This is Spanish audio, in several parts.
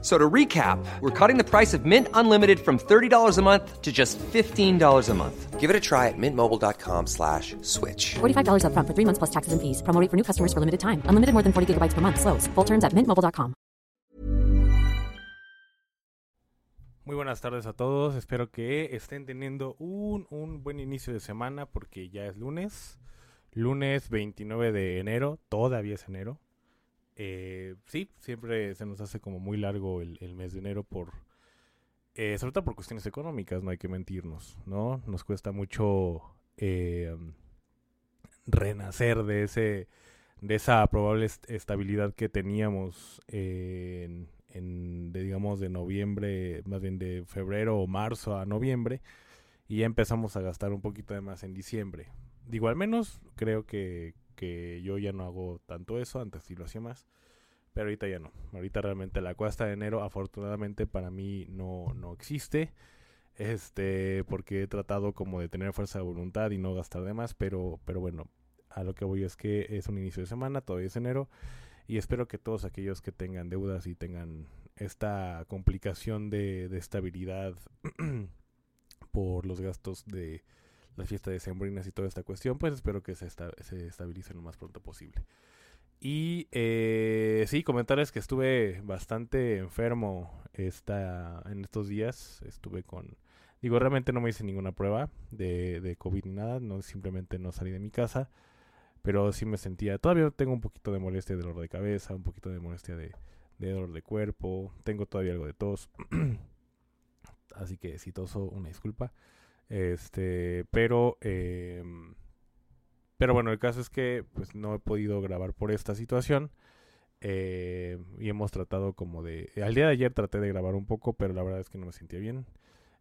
So to recap, we're cutting the price of Mint Unlimited from $30 a month to just $15 a month. Give it a try at mintmobile.com slash switch. $45 upfront for three months plus taxes and fees. Promo rate for new customers for limited time. Unlimited more than 40 gigabytes per month. Slows. Full terms at mintmobile.com. Muy buenas tardes a todos. Espero que estén teniendo un, un buen inicio de semana porque ya es lunes. Lunes 29 de enero. Todavía es enero. Eh, sí, siempre se nos hace como muy largo el, mes de enero por... Eh, sobre todo por cuestiones económicas, no hay que mentirnos, ¿no? Nos cuesta mucho eh, renacer de ese de esa probable est- estabilidad que teníamos en, en, de, digamos de noviembre, más bien de febrero o marzo a noviembre y ya empezamos a gastar un poquito de más en diciembre. Digo, al menos creo que, que yo ya no hago tanto eso, antes sí lo hacía más, pero ahorita ya no. Ahorita realmente la cuesta de enero afortunadamente para mí no, no existe. Este, porque he tratado como de tener fuerza de voluntad y no gastar de más, pero, pero bueno, a lo que voy es que es un inicio de semana, todavía es enero, y espero que todos aquellos que tengan deudas y tengan esta complicación de, de estabilidad por los gastos de las fiestas de sembrinas y toda esta cuestión, pues espero que se, esta- se estabilicen lo más pronto posible. Y eh, sí, comentarles que estuve bastante enfermo esta, en estos días. Estuve con... Digo, realmente no me hice ninguna prueba de, de COVID ni nada. No, simplemente no salí de mi casa. Pero sí me sentía... Todavía tengo un poquito de molestia de dolor de cabeza, un poquito de molestia de, de dolor de cuerpo. Tengo todavía algo de tos. Así que si toso, una disculpa. Este, pero... em, pero bueno, el caso es que pues no he podido grabar por esta situación. eh, y hemos tratado como de... Al día de ayer traté de grabar un poco, pero la verdad es que no me sentía bien.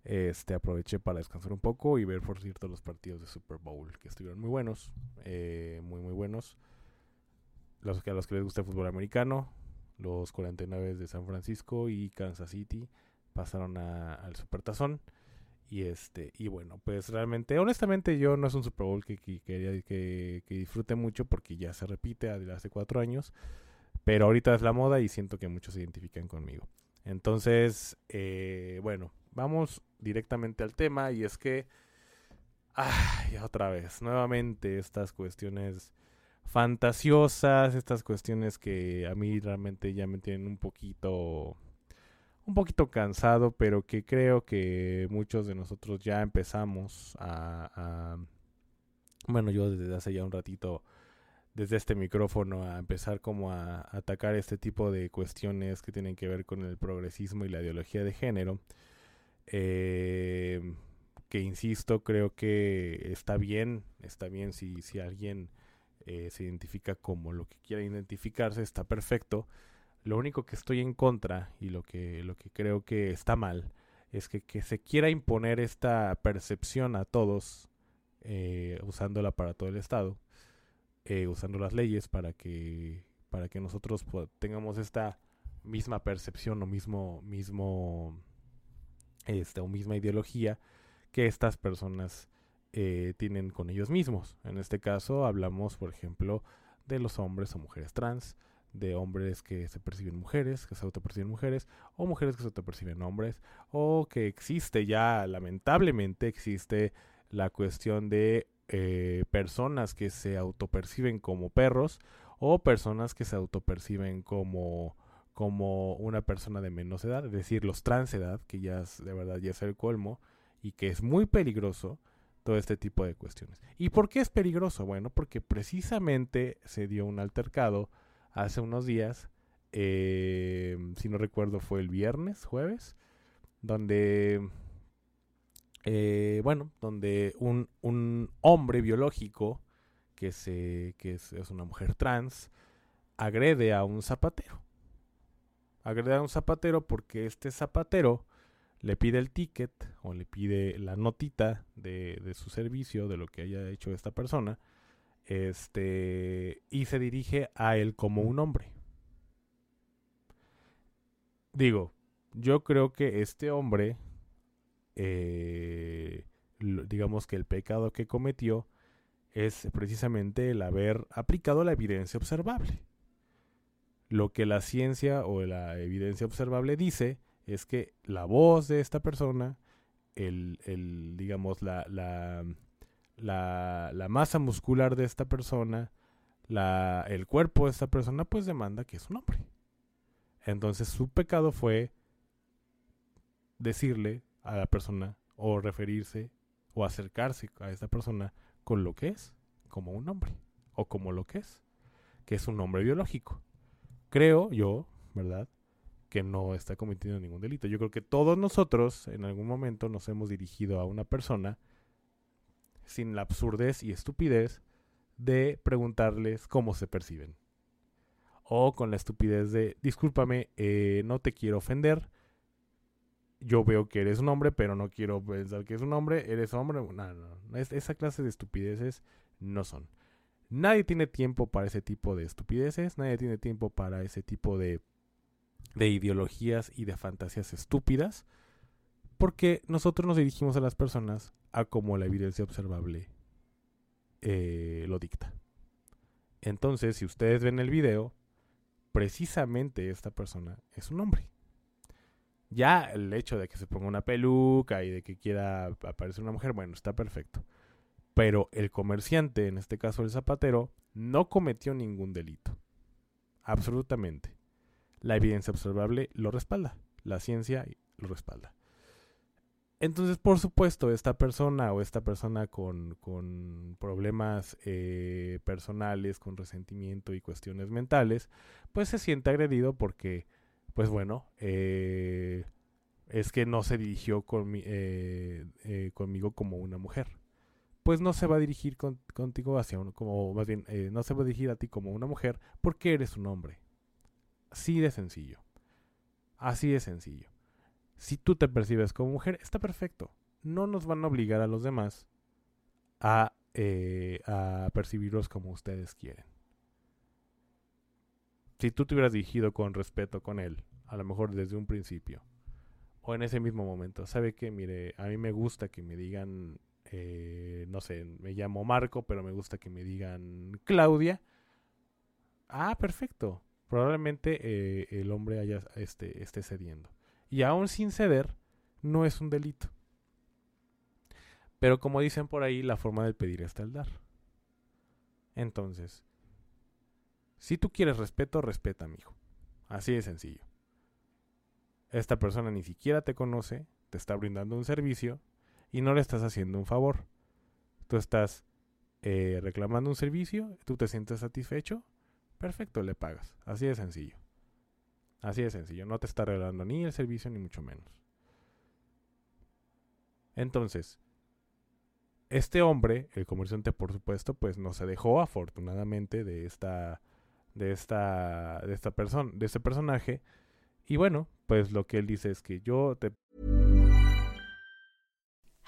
Este, aproveché para descansar un poco y ver, por cierto, los partidos de Super Bowl, que estuvieron muy buenos. eh, muy, muy buenos. Los que a los que les gusta el fútbol americano, los 49 de San Francisco y Kansas City pasaron al Supertazón. Y este, y bueno, pues realmente, honestamente, yo no es un Super Bowl que, que, que, disfrute mucho porque ya se repite hace cuatro años. Pero ahorita es la moda y siento que muchos se identifican conmigo. Entonces, eh, bueno, vamos directamente al tema y es que, ay, otra vez, nuevamente estas cuestiones fantasiosas, estas cuestiones que a mí realmente ya me tienen un poquito un poquito cansado, pero que creo que muchos de nosotros ya empezamos a, bueno, yo desde hace ya un ratito, desde este micrófono, a empezar como a, atacar este tipo de cuestiones que tienen que ver con el progresismo y la ideología de género. Eh, que insisto, creo que está bien, está bien si, si alguien eh, se identifica como lo que quiera identificarse, está perfecto. Lo único que estoy en contra y lo que, lo que creo que está mal es que, que se quiera imponer esta percepción a todos, eh, usándola para todo el Estado, eh, usando las leyes para que, para que nosotros tengamos esta misma percepción o mismo, mismo, este, o misma ideología que estas personas eh, tienen con ellos mismos. En este caso hablamos, por ejemplo, de los hombres o mujeres trans, de hombres que se perciben mujeres, que se autoperciben mujeres, o mujeres que se autoperciben hombres, o que existe ya, lamentablemente existe la cuestión de eh, personas que se autoperciben como perros, o personas que se autoperciben como como una persona de menos edad, es decir, los trans edad, que ya es, de verdad ya es el colmo, y que es muy peligroso todo este tipo de cuestiones. ¿Y por qué es peligroso? Bueno, porque precisamente se dio un altercado hace unos días, eh, si no recuerdo fue el viernes, jueves, donde, eh, bueno, donde un, un hombre biológico que, se, que es, una mujer trans agrede a un zapatero. Agrede a un zapatero porque este zapatero le pide el ticket o le pide la notita de, de su servicio, de lo que haya hecho esta persona, este, y se dirige a él como un hombre. digo, yo creo que este hombre, eh, digamos que el pecado que cometió es precisamente el haber aplicado la evidencia observable. Lo que la ciencia o la evidencia observable dice es que la voz de esta persona, el, el, digamos, la, la, la, la masa muscular de esta persona, la, el cuerpo de esta persona, pues demanda que es un hombre. Entonces su pecado fue decirle a la persona o referirse o acercarse a esta persona con lo que es, como un hombre, o como lo que es, que es un hombre biológico. Creo yo, ¿verdad? Que no está cometiendo ningún delito. Yo creo que todos nosotros en algún momento nos hemos dirigido a una persona sin la absurdez y estupidez de preguntarles cómo se perciben. O con la estupidez de, discúlpame, eh, no te quiero ofender. Yo veo que eres un hombre, pero no quiero pensar que es un hombre. Eres hombre. No, no, no. Es- esa clase de estupideces no son. Nadie tiene tiempo para ese tipo de estupideces. Nadie tiene tiempo para ese tipo de, de ideologías y de fantasías estúpidas. Porque nosotros nos dirigimos a las personas a como la evidencia observable eh, lo dicta. Entonces, si ustedes ven el video, precisamente esta persona es un hombre. Ya el hecho de que se ponga una peluca y de que quiera aparecer una mujer, bueno, está perfecto. Pero el comerciante, en este caso el zapatero, no cometió ningún delito. Absolutamente. La evidencia observable lo respalda. La ciencia lo respalda. Entonces, por supuesto, esta persona o esta persona con, problemas eh, personales, con resentimiento y cuestiones mentales, pues se siente agredido porque, pues bueno, eh, es que no se dirigió eh, conmigo como una mujer. Pues no se va a dirigir con- contigo hacia un, como, más bien, no se va a dirigir a ti como una mujer porque eres un hombre. Así de sencillo. Así de sencillo. Si tú te percibes como mujer, está perfecto. No nos van a obligar a los demás a, eh, a percibirlos como ustedes quieren. Si tú te hubieras dirigido con respeto con él, a lo mejor desde un principio, o en ese mismo momento, ¿sabe qué? Mire, a mí me gusta que me digan, eh, no sé, me llamo Marco, pero me gusta que me digan Claudia. Ah, perfecto. Probablemente eh, el hombre haya, este, esté cediendo. Y aún sin ceder, no es un delito. Pero como dicen por ahí, la forma del pedir está el dar. Entonces, si tú quieres respeto, respeta, amigo. Así de sencillo. Esta persona ni siquiera te conoce, te está brindando un servicio y no le estás haciendo un favor. Tú estás eh, reclamando un servicio, tú te sientes satisfecho, perfecto, le pagas. Así de sencillo. Así de sencillo. No te está regalando ni el servicio ni mucho menos. Entonces, este hombre, el comerciante, por supuesto, pues no se dejó afortunadamente de esta de esta de esta persona, de este personaje y bueno, pues lo que él dice es que yo te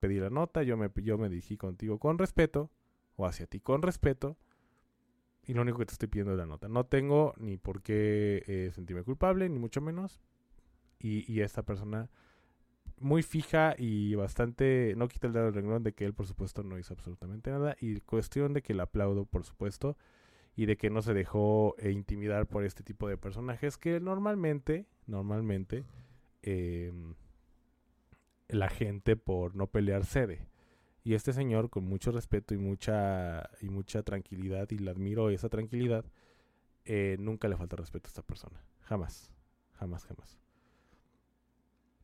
Pedí la nota, yo me, yo me dirigí contigo con respeto, o hacia ti con respeto, y lo único que te estoy pidiendo es la nota. No tengo ni por qué eh, sentirme culpable, ni mucho menos. Y, y esta persona muy fija y bastante, no quita el dedo del renglón de que él por supuesto no hizo absolutamente nada y cuestión de que le aplaudo por supuesto y de que no se dejó eh, intimidar por este tipo de personajes que normalmente, normalmente em, la gente por no pelear cede. Y este señor con mucho respeto y mucha y mucha tranquilidad y le admiro esa tranquilidad, eh, nunca le falta respeto a esta persona, jamás, jamás, jamás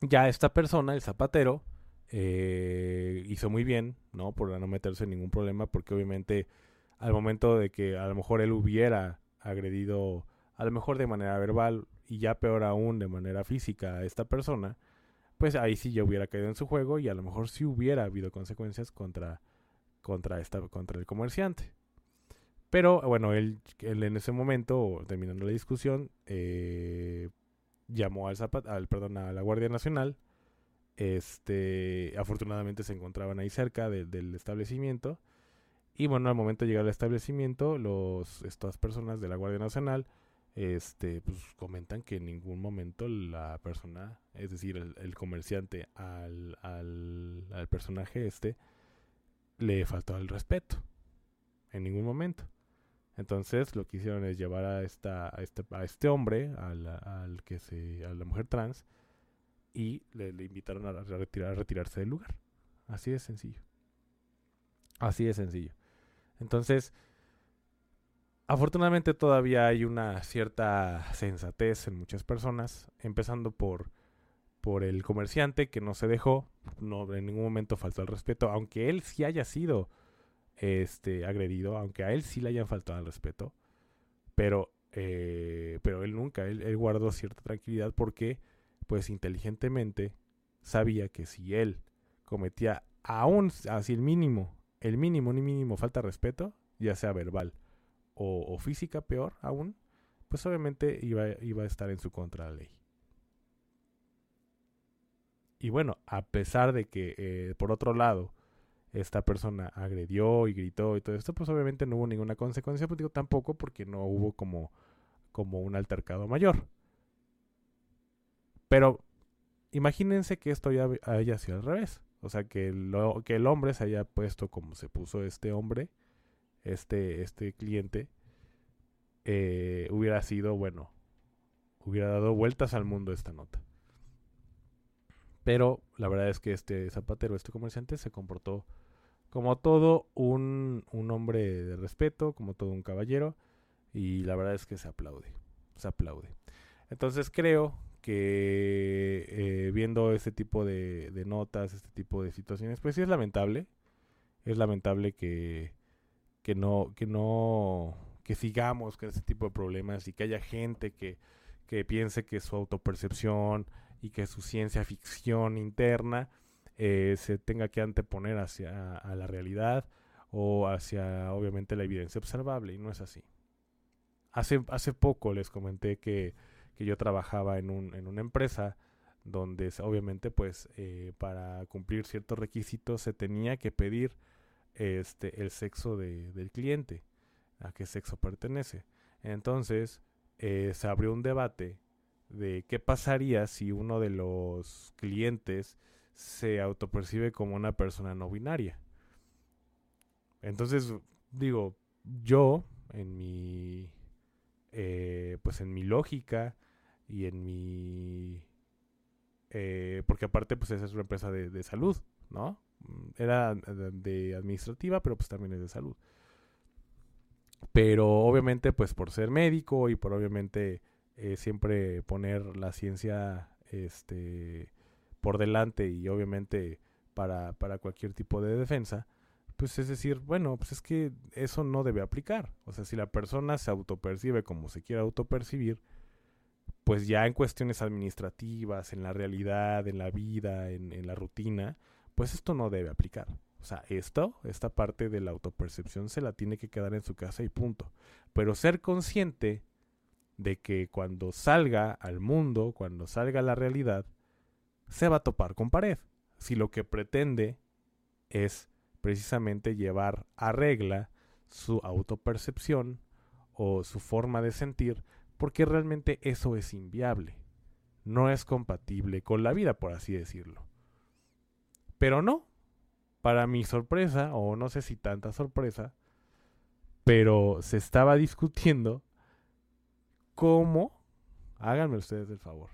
ya esta persona, el zapatero, eh, hizo muy bien, ¿no? Por no meterse en ningún problema, porque obviamente al momento de que a lo mejor él hubiera agredido, a lo mejor de manera verbal y ya peor aún de manera física a esta persona, pues ahí sí ya hubiera caído en su juego y a lo mejor sí hubiera habido consecuencias contra, contra, esta, contra el comerciante. Pero bueno, él, en ese momento, terminando la discusión, eh, llamó al, al perdón, a la Guardia Nacional. Este, afortunadamente se encontraban ahí cerca del establecimiento. Y bueno, al momento de llegar al establecimiento, los, estas personas de la Guardia Nacional este, pues, comentan que en ningún momento la persona, es decir, el, comerciante al, al, personaje este, le faltó el respeto. En ningún momento. Entonces lo que hicieron es llevar a esta a este, a este hombre, al, al que se a la mujer trans y le, invitaron a, a retirarse del lugar. Así de sencillo. Así de sencillo. Entonces, afortunadamente todavía hay una cierta sensatez en muchas personas, empezando por por el comerciante que no se dejó, no en ningún momento faltó el respeto, aunque él sí haya sido este, agredido, aunque a él sí le hayan faltado el respeto, pero, eh, pero él nunca, él, guardó cierta tranquilidad porque, pues inteligentemente, sabía que si él cometía aún así el mínimo, el mínimo ni mínimo falta de respeto, ya sea verbal o, física, peor aún, pues obviamente iba, iba a estar en su contra la ley. Y bueno, a pesar de que, eh, por otro lado, esta persona agredió y gritó y todo esto, pues obviamente no hubo ninguna consecuencia, pues digo tampoco porque no hubo como, como un altercado mayor. Pero imagínense que esto ya haya sido al revés. O sea, que, lo, que el hombre se haya puesto como se puso este hombre, este, este cliente, eh, hubiera sido, bueno, hubiera dado vueltas al mundo esta nota. Pero la verdad es que este zapatero, este comerciante, se comportó como todo un, un hombre de respeto, como todo un caballero, y la verdad es que se aplaude, se aplaude. Entonces creo que eh, viendo este tipo de, de, notas, este tipo de situaciones, pues sí es lamentable, es lamentable que, que no, que no, que sigamos con este tipo de problemas y que haya gente que, que piense que su autopercepción y que su ciencia ficción interna eh, se tenga que anteponer hacia a la realidad o hacia obviamente la evidencia observable y no es así. Hace, hace poco les comenté que, que yo trabajaba en, un, en una empresa donde obviamente pues eh, para cumplir ciertos requisitos se tenía que pedir este el sexo de, del cliente, a qué sexo pertenece. Entonces eh, se abrió un debate de qué pasaría si uno de los clientes se autopercibe como una persona no binaria. Entonces, digo, yo, en mi, eh, pues en mi lógica y en mi, eh, porque aparte, pues esa es una empresa de, salud, ¿no? Era de, administrativa, pero pues también es de salud. Pero obviamente, pues por ser médico y por obviamente eh, siempre poner la ciencia, este, por delante y obviamente para, para cualquier tipo de defensa, pues es decir, bueno, pues es que eso no debe aplicar. O sea, si la persona se autopercibe como se quiera autopercibir, pues ya en cuestiones administrativas, en la realidad, en la vida, en, en la rutina, pues esto no debe aplicar. O sea, esto, esta parte de la autopercepción se la tiene que quedar en su casa y punto. Pero ser consciente de que cuando salga al mundo, cuando salga a la realidad, se va a topar con pared. Si lo que pretende es precisamente llevar a regla su autopercepción o su forma de sentir, porque realmente eso es inviable. No es compatible con la vida, por así decirlo. Pero no. Para mi sorpresa, o no sé si tanta sorpresa, pero se estaba discutiendo cómo, háganme ustedes el favor,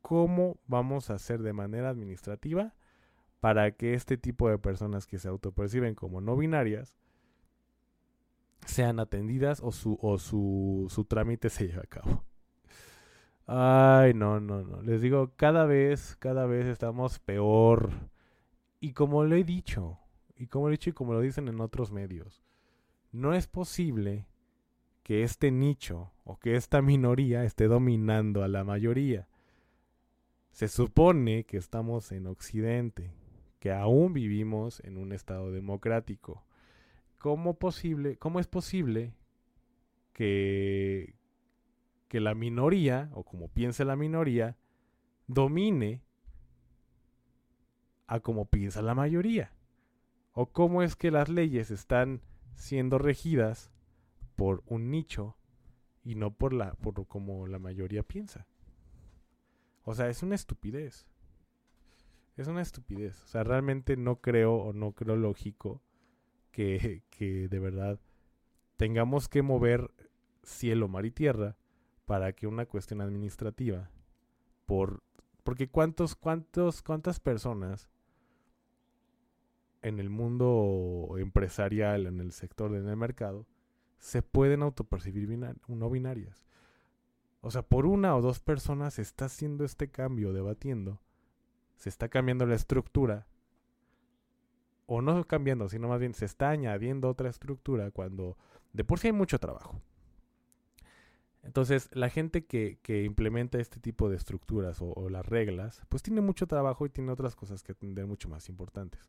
cómo vamos a hacer de manera administrativa para que este tipo de personas que se autoperciben como no binarias sean atendidas o su, o su, su trámite se lleve a cabo. Ay, no, no, no. Les digo, cada vez, cada vez estamos peor. Y como lo he dicho, y como lo he dicho y como lo dicen en otros medios, no es posible que este nicho o que esta minoría esté dominando a la mayoría. Se supone que estamos en Occidente, que aún vivimos en un estado democrático. ¿Cómo, posible, cómo es posible que, que la minoría, o como piense la minoría, domine a como piensa la mayoría? ¿O cómo es que las leyes están siendo regidas por un nicho y no por la por como la mayoría piensa? O sea, es una estupidez. Es una estupidez. O sea, realmente no creo o no creo lógico que, que de verdad tengamos que mover cielo, mar y tierra para que una cuestión administrativa por porque cuántos cuántos cuántas personas en el mundo empresarial, en el sector, en el mercado, se pueden autopercibir no binarias. O sea, por una o dos personas se está haciendo este cambio, debatiendo, se está cambiando la estructura, o no cambiando, sino más bien se está añadiendo otra estructura cuando de por sí hay mucho trabajo. Entonces, la gente que, que implementa este tipo de estructuras o, o, las reglas, pues tiene mucho trabajo y tiene otras cosas que atender mucho más importantes.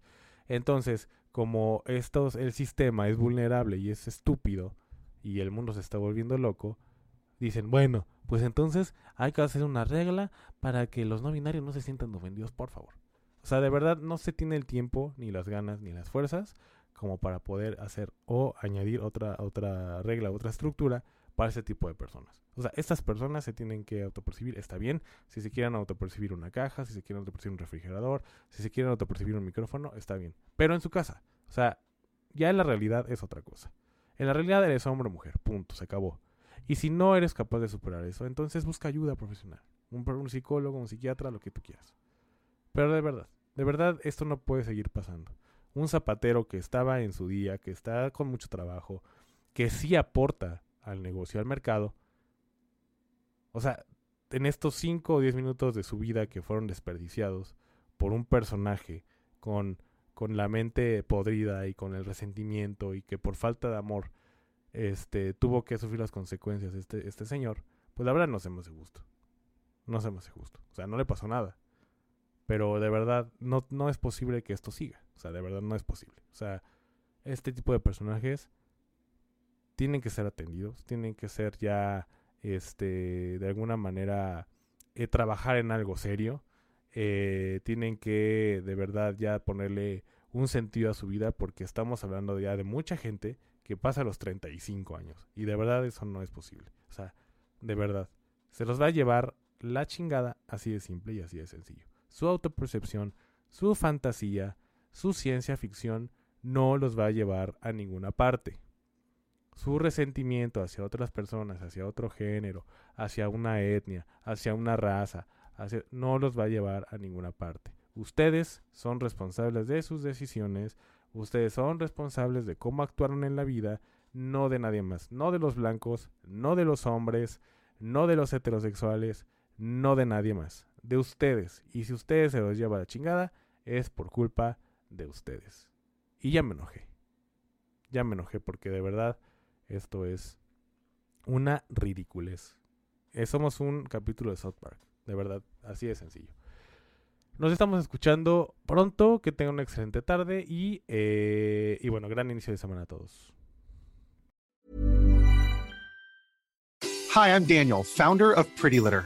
Entonces, como estos, el sistema es vulnerable y es estúpido y el mundo se está volviendo loco, dicen, bueno, pues entonces hay que hacer una regla para que los no binarios no se sientan ofendidos, por favor. O sea, de verdad no se tiene el tiempo, ni las ganas, ni las fuerzas como para poder hacer o añadir otra, otra regla, otra estructura para ese tipo de personas. O sea, estas personas se tienen que autopercibir, está bien, si se quieren autopercibir una caja, si se quieren autopercibir un refrigerador, si se quieren autopercibir un micrófono, está bien. Pero en su casa, o sea, ya en la realidad es otra cosa. En la realidad eres hombre o mujer, punto, se acabó. Y si no eres capaz de superar eso, entonces busca ayuda profesional. Un, un psicólogo, un psiquiatra, lo que tú quieras. Pero de verdad, de verdad esto no puede seguir pasando. Un zapatero que estaba en su día, que está con mucho trabajo, que sí aporta al negocio, al mercado. O sea, en estos 5 o 10 minutos de su vida que fueron desperdiciados por un personaje con, con la mente podrida y con el resentimiento y que por falta de amor este, tuvo que sufrir las consecuencias este, este señor, pues la verdad no se me hace justo. No se me hace justo. O sea, no le pasó nada. Pero de verdad no, no es posible que esto siga. O sea, de verdad no es posible. O sea, este tipo de personajes tienen que ser atendidos, tienen que ser ya, este, de alguna manera, eh, trabajar en algo serio, eh, tienen que de verdad ya ponerle un sentido a su vida porque estamos hablando ya de mucha gente que pasa los 35 años y de verdad eso no es posible. O sea, de verdad, se los va a llevar la chingada así de simple y así de sencillo. Su autopercepción, su fantasía, su ciencia ficción no los va a llevar a ninguna parte su resentimiento hacia otras personas, hacia otro género, hacia una etnia, hacia una raza, no los va a llevar a ninguna parte. Ustedes son responsables de sus decisiones, ustedes son responsables de cómo actuaron en la vida, no de nadie más, no de los blancos, no de los hombres, no de los heterosexuales, no de nadie más, de ustedes. Y si ustedes se los lleva a la chingada, es por culpa de ustedes. Y ya me enojé. Ya me enojé porque de verdad esto es una ridiculez. Eh, somos un capítulo de South Park, de verdad, así de sencillo. Nos estamos escuchando pronto. Que tengan una excelente tarde y, eh, y bueno, gran inicio de semana a todos. Hi, I'm Daniel, founder of Pretty Litter.